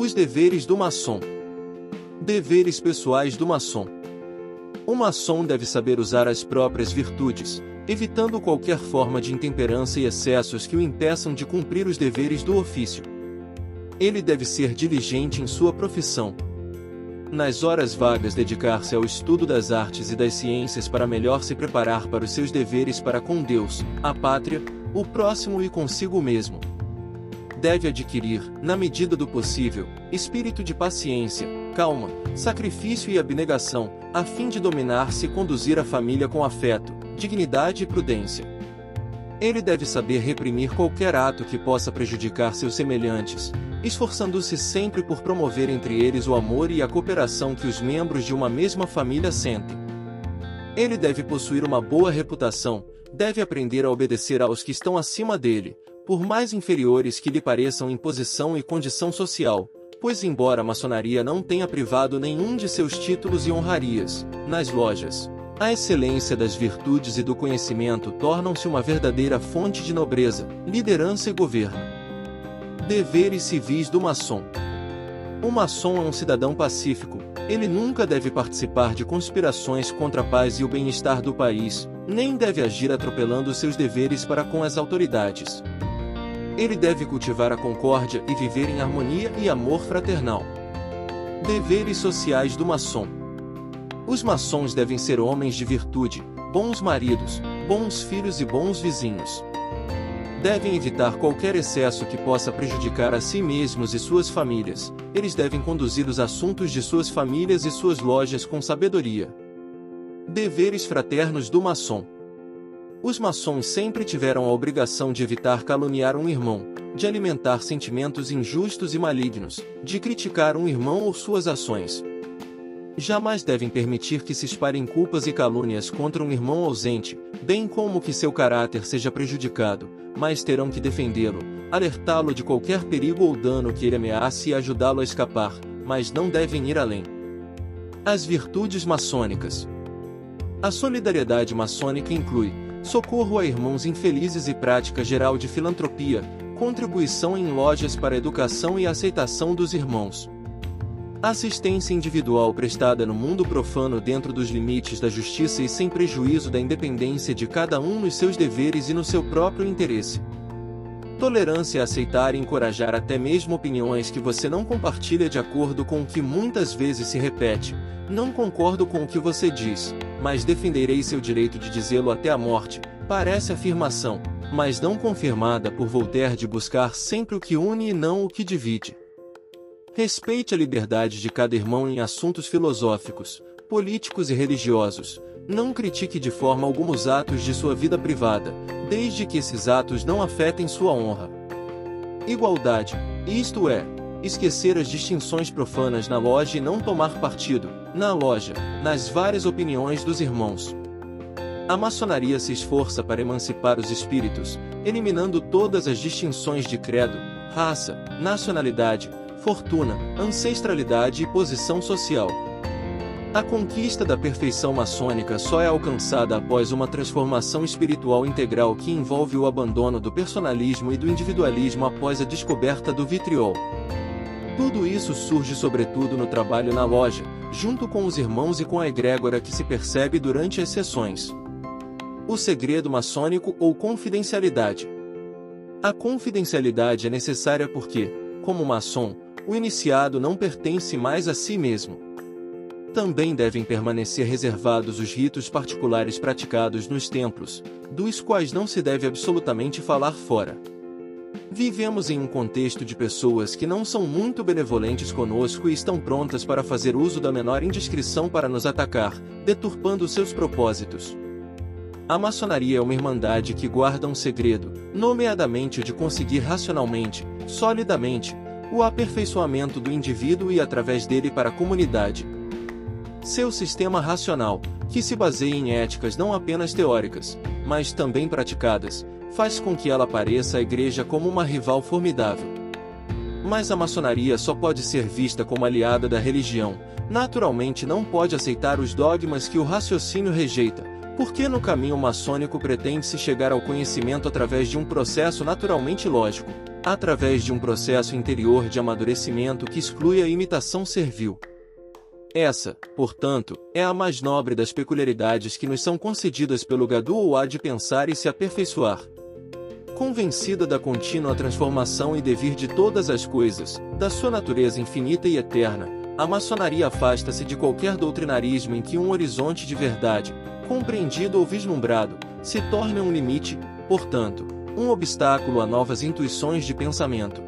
Os deveres do maçom. Deveres pessoais do maçom. O maçom deve saber usar as próprias virtudes, evitando qualquer forma de intemperança e excessos que o impeçam de cumprir os deveres do ofício. Ele deve ser diligente em sua profissão. Nas horas vagas, dedicar-se ao estudo das artes e das ciências para melhor se preparar para os seus deveres para com Deus, a pátria, o próximo e consigo mesmo. Deve adquirir, na medida do possível, espírito de paciência, calma, sacrifício e abnegação, a fim de dominar-se e conduzir a família com afeto, dignidade e prudência. Ele deve saber reprimir qualquer ato que possa prejudicar seus semelhantes, esforçando-se sempre por promover entre eles o amor e a cooperação que os membros de uma mesma família sentem. Ele deve possuir uma boa reputação, deve aprender a obedecer aos que estão acima dele, por mais inferiores que lhe pareçam em posição e condição social, pois embora a maçonaria não tenha privado nenhum de seus títulos e honrarias, nas lojas, a excelência das virtudes e do conhecimento tornam-se uma verdadeira fonte de nobreza, liderança e governo. Deveres civis do maçom. O maçom é um cidadão pacífico, ele nunca deve participar de conspirações contra a paz e o bem-estar do país, nem deve agir atropelando seus deveres para com as autoridades. Ele deve cultivar a concórdia e viver em harmonia e amor fraternal. Deveres sociais do maçom. Os maçons devem ser homens de virtude, bons maridos, bons filhos e bons vizinhos. Devem evitar qualquer excesso que possa prejudicar a si mesmos e suas famílias. Eles devem conduzir os assuntos de suas famílias e suas lojas com sabedoria. Deveres fraternos do maçom. Os maçons sempre tiveram a obrigação de evitar caluniar um irmão, de alimentar sentimentos injustos e malignos, de criticar um irmão ou suas ações. Jamais devem permitir que se espalhem culpas e calúnias contra um irmão ausente, bem como que seu caráter seja prejudicado, mas terão que defendê-lo, alertá-lo de qualquer perigo ou dano que ele ameace e ajudá-lo a escapar, mas não devem ir além. As virtudes maçônicas. A solidariedade maçônica inclui socorro a irmãos infelizes e prática geral de filantropia, contribuição em lojas para educação e aceitação dos irmãos. Assistência individual prestada no mundo profano dentro dos limites da justiça e sem prejuízo da independência de cada um nos seus deveres e no seu próprio interesse. Tolerância a aceitar e encorajar até mesmo opiniões que você não compartilha de acordo com o que muitas vezes se repete. Não concordo com o que você diz, mas defenderei seu direito de dizê-lo até a morte. Parece afirmação, mas não confirmada por Voltaire de buscar sempre o que une e não o que divide. Respeite a liberdade de cada irmão em assuntos filosóficos, políticos e religiosos. Não critique de forma alguma os atos de sua vida privada, desde que esses atos não afetem sua honra. Igualdade, isto é, esquecer as distinções profanas na loja e não tomar partido, na loja, nas várias opiniões dos irmãos. A maçonaria se esforça para emancipar os espíritos, eliminando todas as distinções de credo, raça, nacionalidade, fortuna, ancestralidade e posição social. A conquista da perfeição maçônica só é alcançada após uma transformação espiritual integral que envolve o abandono do personalismo e do individualismo após a descoberta do vitriol. Tudo isso surge sobretudo no trabalho na loja, junto com os irmãos e com a egrégora que se percebe durante as sessões. O segredo maçônico ou confidencialidade. A confidencialidade é necessária porque, como maçom, o iniciado não pertence mais a si mesmo. Também devem permanecer reservados os ritos particulares praticados nos templos, dos quais não se deve absolutamente falar fora. Vivemos em um contexto de pessoas que não são muito benevolentes conosco e estão prontas para fazer uso da menor indiscrição para nos atacar, deturpando seus propósitos. A maçonaria é uma irmandade que guarda um segredo, nomeadamente o de conseguir racionalmente, solidamente, o aperfeiçoamento do indivíduo e através dele para a comunidade. Seu sistema racional, que se baseia em éticas não apenas teóricas, mas também praticadas, faz com que ela pareça à igreja como uma rival formidável. Mas a maçonaria só pode ser vista como aliada da religião, naturalmente não pode aceitar os dogmas que o raciocínio rejeita, porque no caminho maçônico pretende-se chegar ao conhecimento através de um processo naturalmente lógico, através de um processo interior de amadurecimento que exclui a imitação servil. Essa, portanto, é a mais nobre das peculiaridades que nos são concedidas pelo Gadu ou há de pensar e se aperfeiçoar. Convencida da contínua transformação e devir de todas as coisas, da sua natureza infinita e eterna, a maçonaria afasta-se de qualquer doutrinarismo em que um horizonte de verdade, compreendido ou vislumbrado, se torne um limite, portanto, um obstáculo a novas intuições de pensamento.